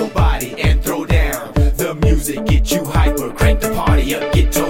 your body and throw down. The music get you hyper, crank the party up, get to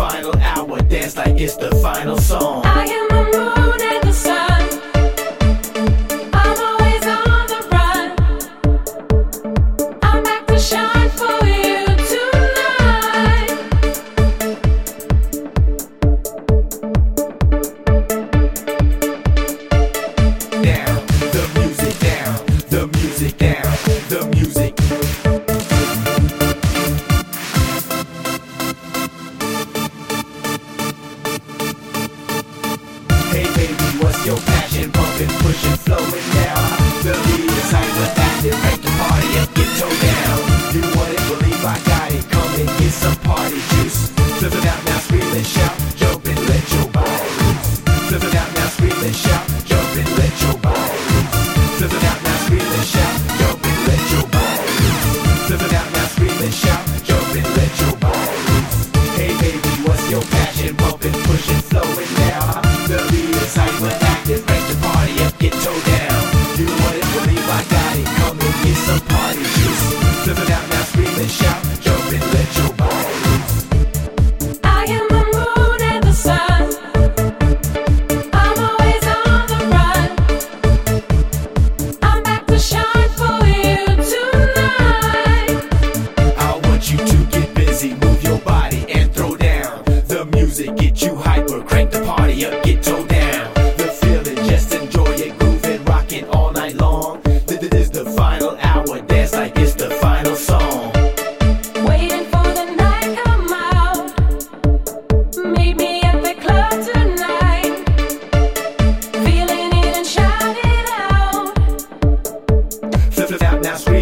final hour. Dance like it's the final song. your passion pumping, pushing, flowing now. get you hyper, crank the party up, get toe down. The feeling, just enjoy it, grooving, rocking all night long. This is the final hour, dance like it's the final song. Waiting for the night come out. Meet me at the club tonight. Feeling it and shout it out. Flip, flip, flap, now scream.